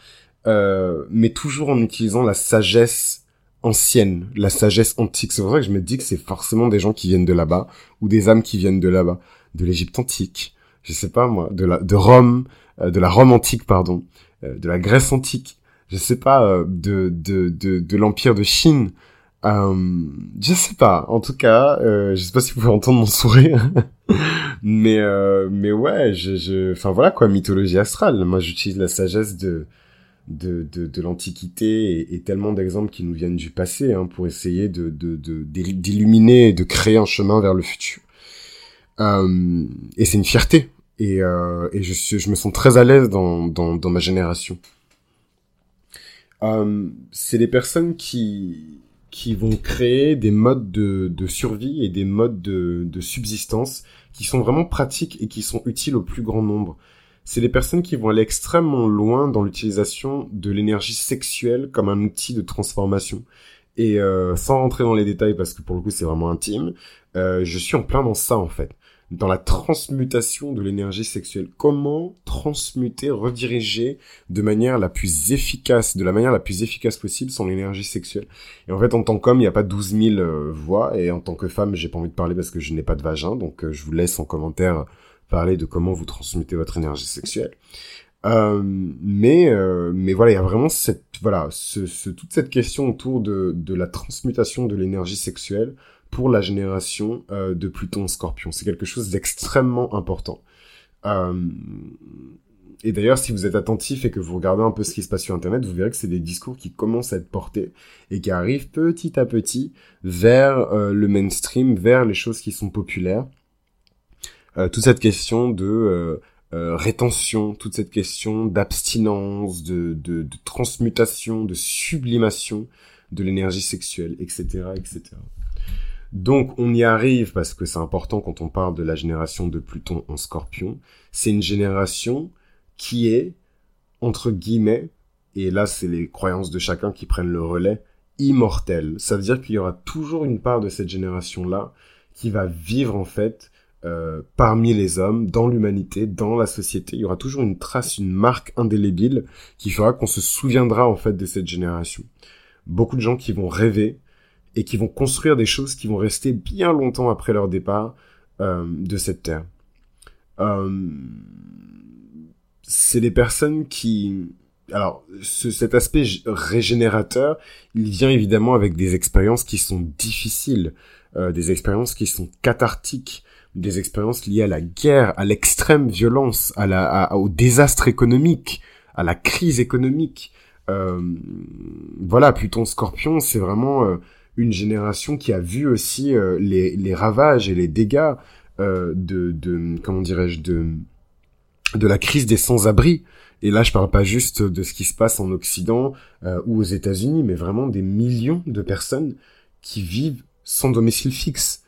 euh, mais toujours en utilisant la sagesse ancienne, la sagesse antique. C'est pour ça que je me dis que c'est forcément des gens qui viennent de là-bas ou des âmes qui viennent de là-bas, de l'Égypte antique, je sais pas moi, de la de Rome, euh, de la Rome antique pardon, euh, de la Grèce antique, je sais pas euh, de de de, de l'empire de Chine. Euh, je sais pas. En tout cas, euh, je sais pas si vous pouvez entendre mon sourire, <laughs> mais euh, mais ouais, je, je, enfin voilà quoi, mythologie astrale. Moi, j'utilise la sagesse de de de, de l'antiquité et, tellement d'exemples qui nous viennent du passé hein, pour essayer de de d'illuminer et de créer un chemin vers le futur. Euh, et c'est une fierté. Et, euh, et je, je me sens très à l'aise dans, dans, dans ma génération. Euh, c'est des personnes qui qui vont créer des modes de, de survie et des modes de, de, subsistance qui sont vraiment pratiques et qui sont utiles au plus grand nombre. C'est des personnes qui vont aller extrêmement loin dans l'utilisation de l'énergie sexuelle comme un outil de transformation. Et euh, sans rentrer dans les détails parce que pour le coup c'est vraiment intime, euh, je suis en plein dans ça en fait dans la transmutation de l'énergie sexuelle. Comment transmuter, rediriger de manière la plus efficace, de la manière la plus efficace possible son énergie sexuelle. Et en fait, en tant qu'homme, il n'y a pas 12 000 euh, voix, et en tant que femme, j'ai pas envie de parler parce que je n'ai pas de vagin, donc euh, je vous laisse en commentaire parler de comment vous transmutez votre énergie sexuelle. Euh, mais mais voilà, il y a vraiment cette voilà ce, toute cette question autour de de la transmutation de l'énergie sexuelle pour la génération euh, de Pluton Scorpion. C'est quelque chose d'extrêmement important. Euh, et d'ailleurs, si vous êtes attentif et que vous regardez un peu ce qui se passe sur Internet, vous verrez que c'est des discours qui commencent à être portés et qui arrivent petit à petit vers euh, le mainstream, vers les choses qui sont populaires. toute cette question de rétention, toute cette question d'abstinence, de, de, de transmutation, de sublimation de l'énergie sexuelle, etc., etc. Donc on y arrive parce que c'est important quand on parle de la génération de Pluton en scorpion. C'est une génération qui est, entre guillemets, et là c'est les croyances de chacun qui prennent le relais, immortelle. Ça veut dire qu'il y aura toujours une part de cette génération-là qui va vivre en fait euh, parmi les hommes, dans l'humanité, dans la société. Il y aura toujours une trace, une marque indélébile qui fera qu'on se souviendra en fait de cette génération. Beaucoup de gens qui vont rêver et qui vont construire des choses qui vont rester bien longtemps après leur départ euh, de cette terre. Euh, c'est des personnes qui... Alors, ce, cet aspect régénérateur, il vient évidemment avec des expériences qui sont difficiles, euh, des expériences qui sont cathartiques, des expériences liées à la guerre, à l'extrême violence, à la, à, au désastre économique, à la crise économique. Euh, voilà, Pluton Scorpion, c'est vraiment euh, une génération qui a vu aussi euh, les, les, ravages et les dégâts euh, de, de comment dirais-je de de la crise des sans-abri. Et là, je parle pas juste de ce qui se passe en Occident euh, ou aux États-Unis, mais vraiment des millions de personnes qui vivent sans domicile fixe.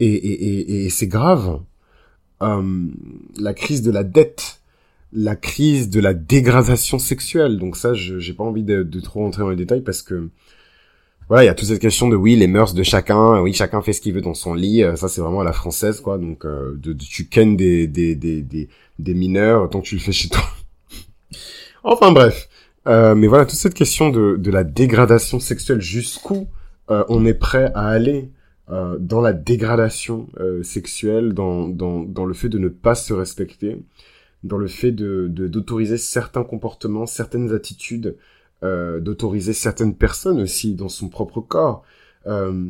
Et, et, et, et c'est grave. Euh, la crise de la dette, la crise de la dégradation sexuelle. Donc ça, je j'ai pas envie de, de, trop rentrer dans les détails parce que voilà, il y a toute cette question de oui, les mœurs de chacun, oui, chacun fait ce qu'il veut dans son lit, euh, ça c'est vraiment à la française quoi. Donc euh, de, tu kennes des des, des des mineurs tant que tu le fais chez toi. <laughs> enfin bref, euh, mais voilà toute cette question de de la dégradation sexuelle jusqu'où on est prêt à aller euh, dans la dégradation euh, sexuelle, dans, dans, dans le fait de ne pas se respecter, dans le fait de d'autoriser certains comportements, certaines attitudes, euh, d'autoriser certaines personnes aussi dans son propre corps, euh,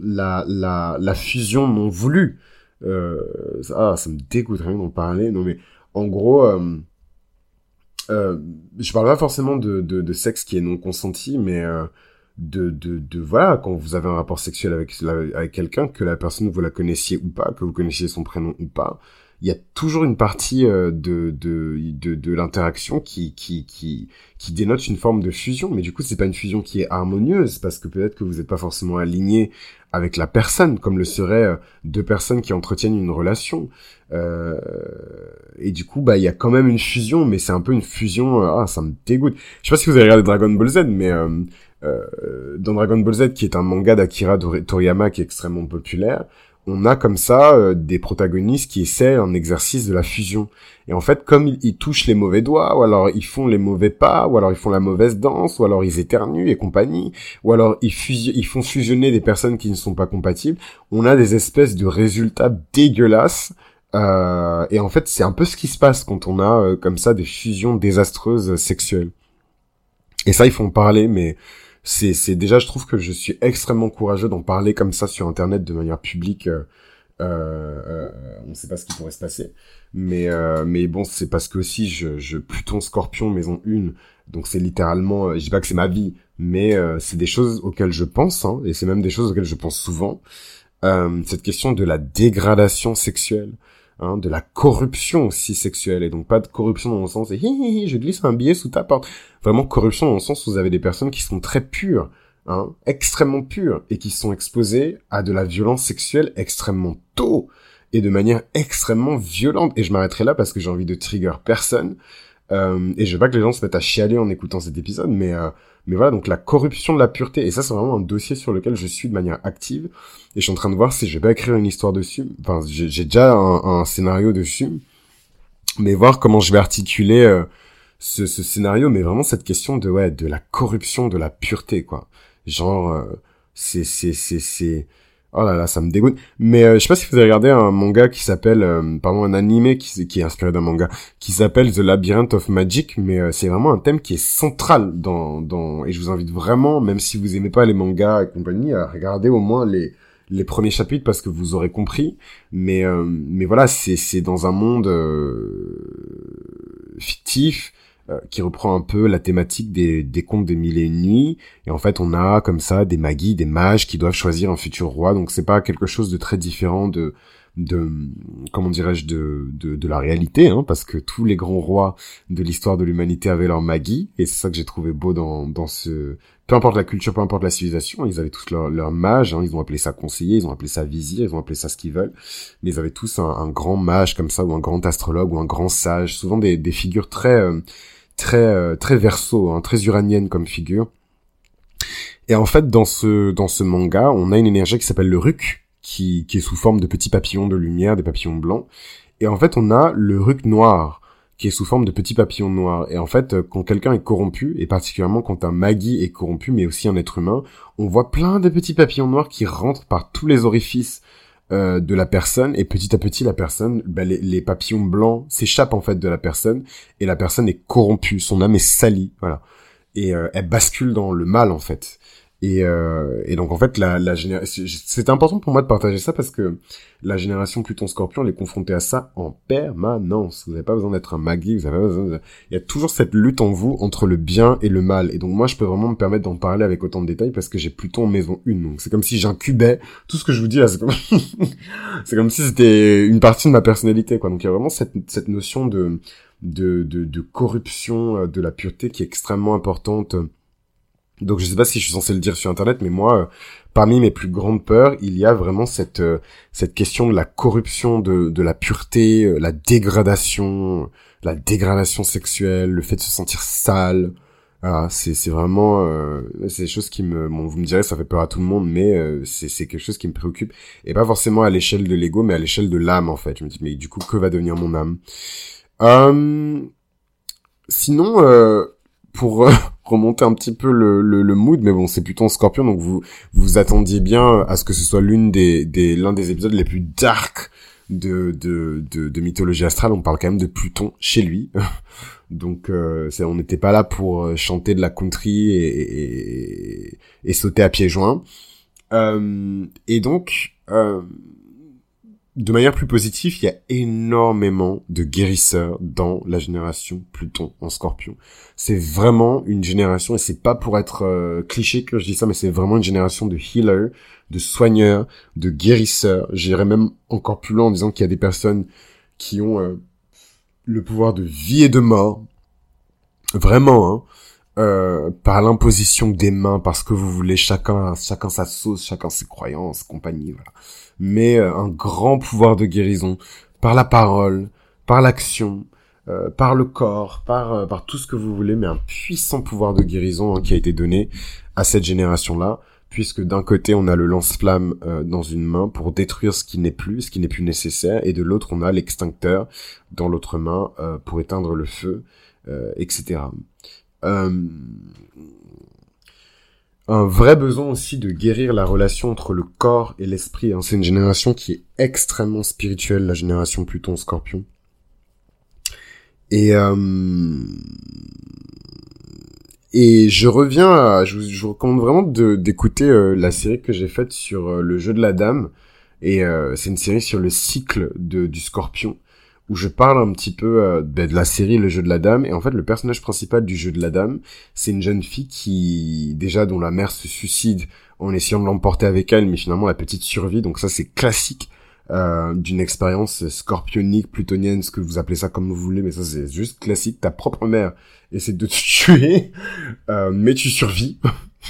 la, la, la fusion non voulue. Ah, ça me dégoûte rien d'en parler. Non mais en gros, je parle pas forcément de, de, de, sexe qui est non consenti, mais de, de, de, voilà, quand vous avez un rapport sexuel avec, avec quelqu'un, que la personne vous la connaissiez ou pas, que vous connaissiez son prénom ou pas, il y a toujours une partie euh, de, de, de, de l'interaction qui, qui, qui, qui dénote une forme de fusion. Mais du coup, c'est pas une fusion qui est harmonieuse parce que peut-être que vous n'êtes pas forcément aligné avec la personne, comme le seraient euh, deux personnes qui entretiennent une relation. Euh, et du coup, bah, il y a quand même une fusion, mais c'est un peu une fusion. Euh, ah, ça me dégoûte. Je sais pas si vous avez regardé Dragon Ball Z, mais euh, dans Dragon Ball Z, qui est un manga d'Akira Toriyama qui est extrêmement populaire, on a comme ça euh, des protagonistes qui essaient un exercice de la fusion. Et en fait, comme ils, touchent les mauvais doigts, ou alors ils font les mauvais pas, ou alors ils font la mauvaise danse, ou alors ils éternuent et compagnie, ou alors ils, ils font fusionner des personnes qui ne sont pas compatibles, on a des espèces de résultats dégueulasses. Euh, et en fait, c'est un peu ce qui se passe quand on a euh, comme ça des fusions désastreuses sexuelles. Et ça, ils font parler, mais c'est c'est déjà je trouve que je suis extrêmement courageux d'en parler comme ça sur internet de manière publique euh, euh, euh on ne sait pas ce qui pourrait se passer. Mais euh, mais bon c'est parce que aussi je je Pluton Scorpion maison 1 donc c'est littéralement euh, je dis pas que c'est ma vie mais c'est des choses auxquelles je pense hein, et c'est même des choses auxquelles je pense souvent. Cette question de la dégradation sexuelle Hein, de la corruption aussi sexuelle et donc pas de corruption dans le sens et hi, je glisse un billet sous ta porte. Vraiment corruption dans le sens où vous avez des personnes qui sont très pures hein, extrêmement pures et qui sont exposées à de la violence sexuelle extrêmement tôt et de manière extrêmement violente. Et je m'arrêterai là parce que j'ai envie de trigger personne euh, et je veux pas que les gens se mettent à chialer en écoutant cet épisode mais euh, mais voilà, donc la corruption de la pureté. Et ça, c'est vraiment un dossier sur lequel je suis de manière active. Et je suis en train de voir si je vais pas écrire une histoire dessus. Enfin, j'ai déjà un, scénario dessus. Mais voir comment je vais articuler euh, ce, ce, scénario. Mais vraiment cette question de, ouais, de la corruption de la pureté, quoi. Genre, euh, c'est, c'est, c'est, c'est Oh là là, ça me dégoûte. Mais euh, je sais pas si vous avez regardé un manga qui s'appelle, euh, pardon, un animé qui, est inspiré d'un manga, qui s'appelle The Labyrinth of Magic, mais euh, c'est vraiment un thème qui est central dans, dans, et je vous invite vraiment, même si vous aimez pas les mangas et compagnie, à regarder au moins les, les premiers chapitres parce que vous aurez compris. Mais, mais voilà, c'est, dans un monde fictif, euh, qui reprend un peu la thématique des, des contes des mille et une nuits. Et en fait, on a comme ça des magis, des mages qui doivent choisir un futur roi. Donc c'est pas quelque chose de très différent de de comment dirais-je de, de, de la réalité hein, parce que tous les grands rois de l'histoire de l'humanité avaient leur magie et c'est ça que j'ai trouvé beau dans dans ce peu importe la culture peu importe la civilisation ils avaient tous leur, mage hein, ils ont appelé ça conseiller ils ont appelé ça vizir ils ont appelé ça ce qu'ils veulent mais ils avaient tous un, grand mage comme ça ou un grand astrologue ou un grand sage souvent des, figures très euh, très euh, très verso, hein, très uranienne comme figure. Et en fait, dans ce dans ce manga, on a une énergie qui s'appelle le Ruk, qui qui est sous forme de petits papillons de lumière, des papillons blancs. Et en fait, on a le Ruk noir, qui est sous forme de petits papillons noirs. Et en fait, quand quelqu'un est corrompu, et particulièrement quand un Magi est corrompu, mais aussi un être humain, on voit plein de petits papillons noirs qui rentrent par tous les orifices euh, de la personne et petit à petit la personne, bah, les, papillons blancs s'échappent en fait de la personne et la personne est corrompue, son âme est salie, voilà, et euh, elle bascule dans le mal en fait. Et, euh, et donc en fait, la, la c'est important pour moi de partager ça parce que la génération Pluton-Scorpion, elle est confrontée à ça en permanence. Vous n'avez pas besoin d'être un magui, vous avez pas besoin. De... Il y a toujours cette lutte en vous entre le bien et le mal. Et donc moi, je peux vraiment me permettre d'en parler avec autant de détails parce que j'ai Pluton en maison 1. Donc c'est comme si j'incubais tout ce que je vous dis là. C'est comme, <laughs> comme si c'était une partie de ma personnalité, quoi. Donc il y a vraiment cette, cette notion de, de, de, de corruption euh, de la pureté qui est extrêmement importante donc je sais pas si je suis censé le dire sur internet, mais moi, euh, parmi mes plus grandes peurs, il y a vraiment cette euh, cette question de la corruption de de la pureté, euh, la dégradation, la dégradation sexuelle, le fait de se sentir sale. Voilà, c'est c'est vraiment c'est des choses qui me bon vous me direz ça fait peur à tout le monde mais c'est c'est quelque chose qui me préoccupe et pas forcément à l'échelle de l'ego mais à l'échelle de l'âme en fait. Je me dis mais du coup que va devenir mon âme? Sinon pour remonter un petit peu le, le, le mood, mais bon, c'est plutôt en Scorpion, donc vous vous attendiez bien à ce que ce soit l'une des, des l'un des épisodes les plus dark de, de, de, de, mythologie astrale. On parle quand même de Pluton chez lui, <laughs> donc euh, on n'était pas là pour euh, chanter de la country et, et, et sauter à pieds joints. Euh, et donc, euh, de manière plus positive, il y a énormément de guérisseurs dans la génération Pluton en Scorpion. C'est vraiment une génération, et c'est pas pour être euh, cliché que je dis ça, mais c'est vraiment une génération de healers, de soigneurs, de guérisseurs. J'irais même encore plus loin en disant qu'il y a des personnes qui ont euh, le pouvoir de vie et de mort. Vraiment, hein. Euh, par l'imposition des mains, parce que vous voulez chacun, chacun sa sauce, chacun ses croyances, compagnie, voilà. Mais euh, un grand pouvoir de guérison par la parole, par l'action, euh, par le corps, par euh, par tout ce que vous voulez, mais un puissant pouvoir de guérison hein, qui a été donné à cette génération-là, puisque d'un côté on a le lance-flamme dans une main pour détruire ce qui n'est plus, ce qui n'est plus nécessaire, et de l'autre on a l'extincteur dans l'autre main pour éteindre le feu, etc un vrai besoin aussi de guérir la relation entre le corps et l'esprit. Hein. C'est une génération qui est extrêmement spirituelle, la génération Pluton-Scorpion. Et euh, et je reviens à, je vous, recommande vraiment d'écouter euh, la série que j'ai faite sur euh, le jeu de la dame. Et c'est une série sur le cycle du Scorpion où je parle un petit peu euh, ben, de la série Le Jeu de la Dame. Et en fait, le personnage principal du Jeu de la Dame, c'est une jeune fille qui, déjà, dont la mère se suicide en essayant de l'emporter avec elle, mais finalement la petite survie. Donc ça, c'est classique euh, d'une expérience scorpionique, plutonienne, ce que vous appelez ça comme vous voulez, mais ça, c'est juste classique. Ta propre mère essaie de te <laughs> tuer, euh, mais tu survis.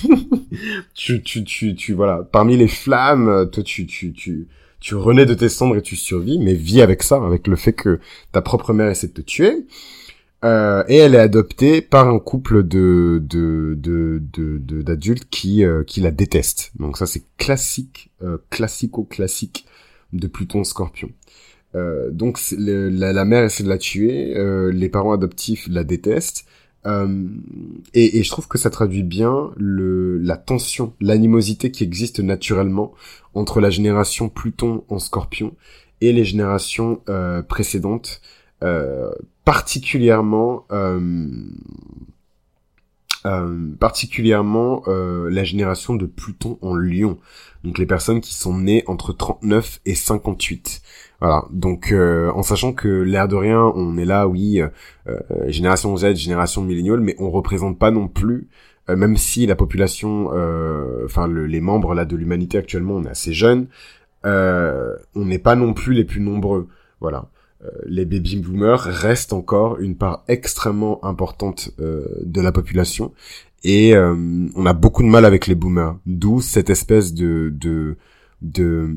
<laughs> tu, tu, tu, tu, voilà. Parmi les flammes, toi, tu, tu, tu tu renais de tes cendres et tu survis, mais vis avec ça, avec le fait que ta propre mère essaie de te tuer. Euh, et elle est adoptée par un couple d'adultes qui euh, qui la détestent. Donc ça c'est classique, euh, classico classique de Pluton Scorpion. Euh, donc la, la, mère essaie de la tuer, les parents adoptifs la détestent. Euh, et, je trouve que ça traduit bien la tension, l'animosité qui existe naturellement entre la génération Pluton en Scorpion et les générations euh, précédentes, euh, particulièrement particulièrement la génération de Pluton en Lion, donc les personnes qui sont nées entre 39 et 58. Voilà, donc en sachant que l'air de rien, on est là, oui, génération Z, génération milléniale, mais on représente pas non plus euh, même si la population, euh, enfin les membres là de l'humanité actuellement, on est assez jeunes, euh, on n'est pas non plus les plus nombreux. Voilà, les baby boomers restent encore une part extrêmement importante de la population et on a beaucoup de mal avec les boomers. D'où cette espèce de de,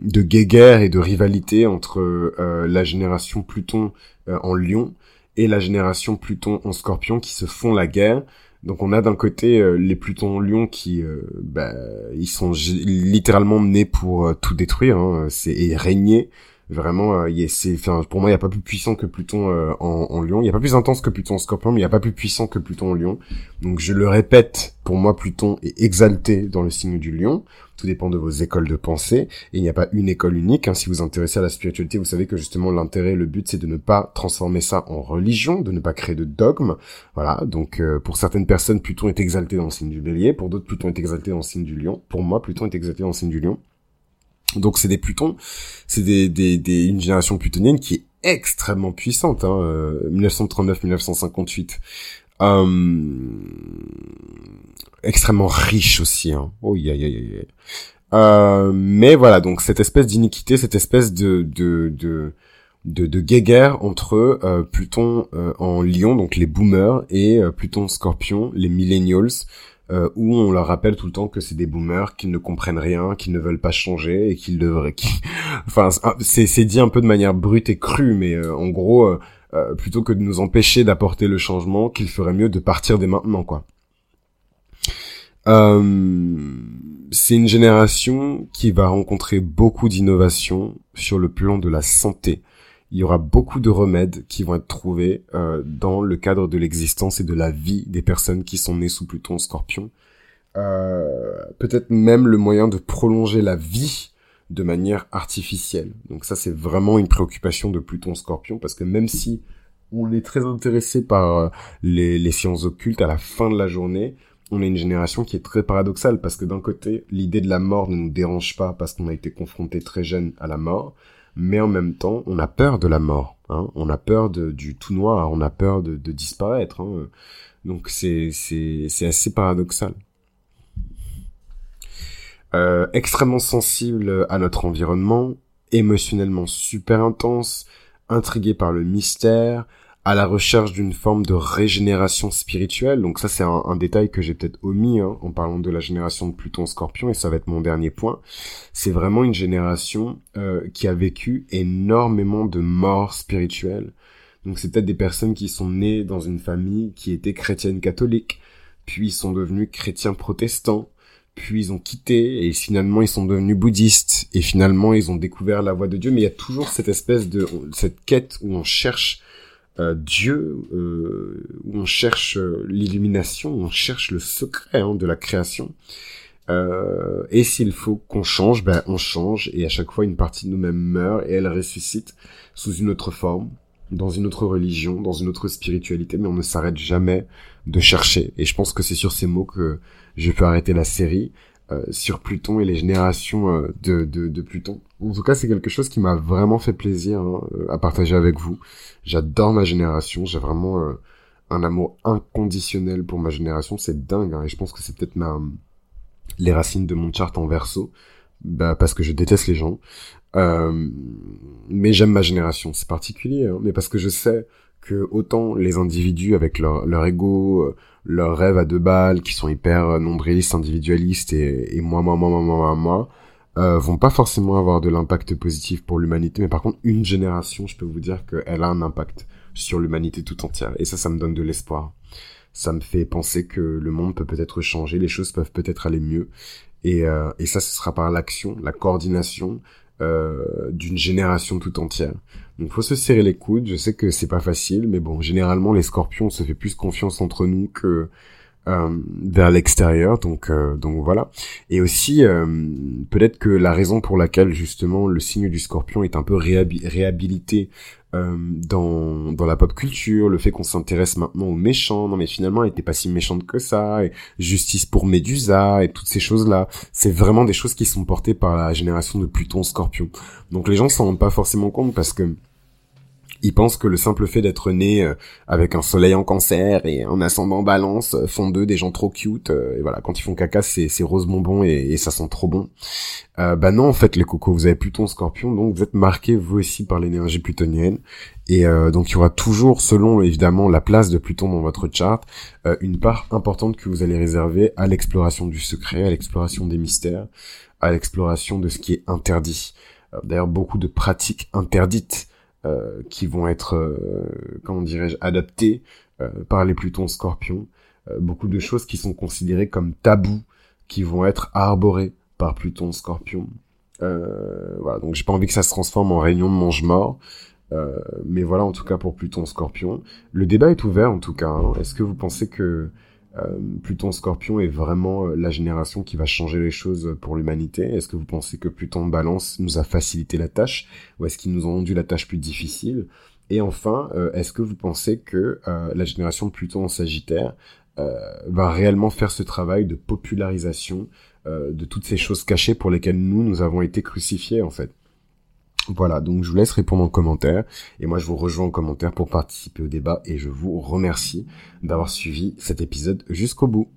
de guéguerre et de rivalité entre la génération Pluton en Lion et la génération Pluton en Scorpion qui se font la guerre donc on a d'un côté euh, les Plutons Lions qui, euh, bah, ils sont littéralement nés pour euh, tout détruire, hein, c'est et régner. Vraiment, c'est, pour moi, il n'y a pas plus puissant que Pluton en, en Lion. Il n'y a pas plus intense que Pluton en Scorpion, mais il n'y a pas plus puissant que Pluton en Lion. Donc je le répète, pour moi, Pluton est exalté dans le signe du Lion. Tout dépend de vos écoles de pensée. Et il n'y a pas une école unique. Hein. Si vous intéressez à la spiritualité, vous savez que justement l'intérêt, le but, c'est de ne pas transformer ça en religion, de ne pas créer de dogme. Voilà. Donc euh, pour certaines personnes, Pluton est exalté dans le signe du Bélier. Pour d'autres, Pluton est exalté dans le signe du Lion. Pour moi, Pluton est exalté dans le signe du Lion. Donc c'est des Plutons, c'est des, des, des, une génération plutonienne qui est extrêmement puissante, hein, 1939-1958. Euh, extrêmement riche aussi. Hein. Oh, yeah, yeah, yeah. Euh, mais voilà, donc cette espèce d'iniquité, cette espèce de de de de, de guéguerre entre euh, Pluton euh, en Lion, donc les boomers, et euh, Pluton Scorpion, les millennials, euh, où on leur rappelle tout le temps que c'est des boomers, qu'ils ne comprennent rien, qu'ils ne veulent pas changer et qu'ils devraient. <laughs> enfin, c'est c'est dit un peu de manière brute et crue, mais en gros, plutôt que de nous empêcher d'apporter le changement, qu'il ferait mieux de partir dès maintenant, quoi. Euh, c'est une génération qui va rencontrer beaucoup d'innovations sur le plan de la santé. il y aura beaucoup de remèdes qui vont être trouvés euh, dans le cadre de l'existence et de la vie des personnes qui sont nées sous Pluton Scorpion. Euh, peut-être même le moyen de prolonger la vie de manière artificielle. Donc ça, c'est vraiment une préoccupation de Pluton Scorpion, parce que même si on est très intéressé par euh, les, sciences occultes à la fin de la journée, on est une génération qui est très paradoxale, parce que d'un côté, l'idée de la mort ne nous dérange pas parce qu'on a été confronté très jeune à la mort, mais en même temps, on a peur de la mort. Hein. On a peur de, du tout noir, on a peur de, disparaître. Hein. Donc c'est assez paradoxal. Euh, extrêmement sensible à notre environnement, émotionnellement super intense, intrigué par le mystère, à la recherche d'une forme de régénération spirituelle. Donc ça, c'est un, détail que j'ai peut-être omis hein, en parlant de la génération de Pluton-Scorpion, et ça va être mon dernier point. C'est vraiment une génération euh, qui a vécu énormément de morts spirituelles. Donc c'est peut-être des personnes qui sont nées dans une famille qui était chrétienne catholique, puis sont devenus chrétiens protestants, puis ils ont quitté et finalement ils sont devenus bouddhistes et finalement ils ont découvert la voie de Dieu. Mais il y a toujours cette espèce de cette quête où on cherche euh, Dieu, euh, où on cherche euh, l'illumination, où on cherche le secret hein, de la création. Et s'il faut qu'on change, ben on change, et à chaque fois une partie de nous-mêmes meurt et elle ressuscite sous une autre forme, dans une autre religion, dans une autre spiritualité, mais on ne s'arrête jamais de chercher. Et je pense que c'est sur ces mots que je peux arrêter la série. Euh, sur Pluton et les générations euh, de, de, de, Pluton. En tout cas, c'est quelque chose qui m'a vraiment fait plaisir hein, euh, à partager avec vous. J'adore ma génération, j'ai vraiment un amour inconditionnel pour ma génération, c'est dingue, hein, et je pense que c'est peut-être ma les racines de mon chart en verso, bah, parce que je déteste les gens. Mais j'aime ma génération, c'est particulier, hein, mais parce que je sais que autant les individus avec leur, leur ego, leurs rêves à deux balles, qui sont hyper euh, nombrilistes, individualistes et, et moi, moi, moi, moi, moi, moi, euh, vont pas forcément avoir de l'impact positif pour l'humanité, mais par contre, une génération, je peux vous dire qu'elle a un impact sur l'humanité tout entière. Et ça, ça me donne de l'espoir. Ça me fait penser que le monde peut peut-être changer, les choses peuvent peut-être aller mieux. Et, euh, et ça, ce sera par l'action, la coordination euh, d'une génération tout entière. Donc faut se serrer les coudes. Je sais que c'est pas facile, mais bon, généralement les Scorpions se fait plus confiance entre nous que vers l'extérieur. Donc euh, donc voilà. Et aussi euh, peut-être que la raison pour laquelle justement le signe du Scorpion est un peu réhabilité euh, dans, dans la pop culture, le fait qu'on s'intéresse maintenant aux méchants, non mais finalement elle était pas si méchante que ça, et justice pour Médusa, et toutes ces choses-là, c'est vraiment des choses qui sont portées par la génération de Pluton Scorpion. Donc les gens s'en rendent pas forcément compte parce que ils pensent que le simple fait d'être né euh, avec un soleil en cancer et un ascendant balance euh, font d'eux des gens trop cute. Euh, et voilà, quand ils font caca, c'est, rose bonbon et, ça sent trop bon. Euh, bah non, en fait, les cocos, vous avez Pluton Scorpion, donc vous êtes marqués vous aussi par l'énergie plutonienne. Et donc il y aura toujours, selon évidemment la place de Pluton dans votre chart, une part importante que vous allez réserver à l'exploration du secret, à l'exploration des mystères, à l'exploration de ce qui est interdit. D'ailleurs, beaucoup de pratiques interdites euh, qui vont être, euh, comment dirais-je, adaptés euh, par les Plutons Scorpions. beaucoup de choses qui sont considérées comme tabous, qui vont être arborées par Pluton Scorpion. voilà, donc j'ai pas envie que ça se transforme en réunion de mange-mort. mais voilà, en tout cas pour Pluton Scorpion. Le débat est ouvert en tout cas. Hein. Est-ce que vous pensez que Pluton Scorpion est vraiment euh, la génération qui va changer les choses pour l'humanité. Est-ce que vous pensez que Pluton Balance nous a facilité la tâche ou est-ce qu'ils nous ont rendu la tâche plus difficile? Et enfin, euh, est-ce que vous pensez que la génération Pluton Sagittaire va réellement faire ce travail de popularisation de toutes ces choses cachées pour lesquelles nous, nous avons été crucifiés en fait? Voilà, donc je vous laisse répondre en commentaire et moi je vous rejoins en commentaire pour participer au débat et je vous remercie d'avoir suivi cet épisode jusqu'au bout.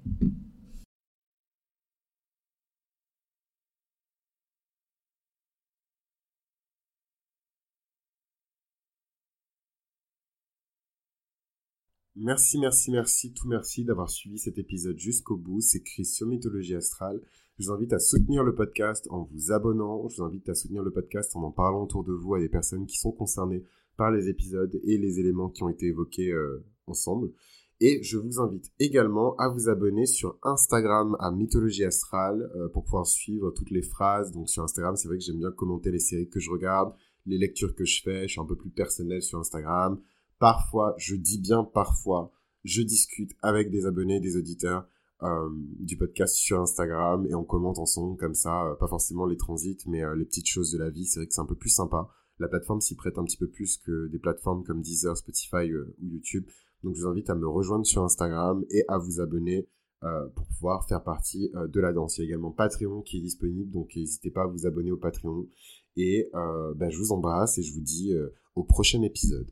Merci, merci, merci, tout merci d'avoir suivi cet épisode jusqu'au bout. C'est Chris sur Mythologie Astrale. Je vous invite à soutenir le podcast en vous abonnant. Je vous invite à soutenir le podcast en en parlant autour de vous à des personnes qui sont concernées par les épisodes et les éléments qui ont été évoqués euh, ensemble. Et je vous invite également à vous abonner sur Instagram à Mythologie Astrale euh, pour pouvoir suivre toutes les phrases. Donc sur Instagram, c'est vrai que j'aime bien commenter les séries que je regarde, les lectures que je fais. Je suis un peu plus personnel sur Instagram. Parfois, je dis bien parfois, je discute avec des abonnés, des auditeurs euh, du podcast sur Instagram et on commente ensemble comme ça, euh, pas forcément les transits, mais euh, les petites choses de la vie. C'est vrai que c'est un peu plus sympa. La plateforme s'y prête un petit peu plus que des plateformes comme Deezer, Spotify ou YouTube. Donc je vous invite à me rejoindre sur Instagram et à vous abonner pour pouvoir faire partie de la danse. Il y a également Patreon qui est disponible, donc n'hésitez pas à vous abonner au Patreon. Et ben, je vous embrasse et je vous dis au prochain épisode.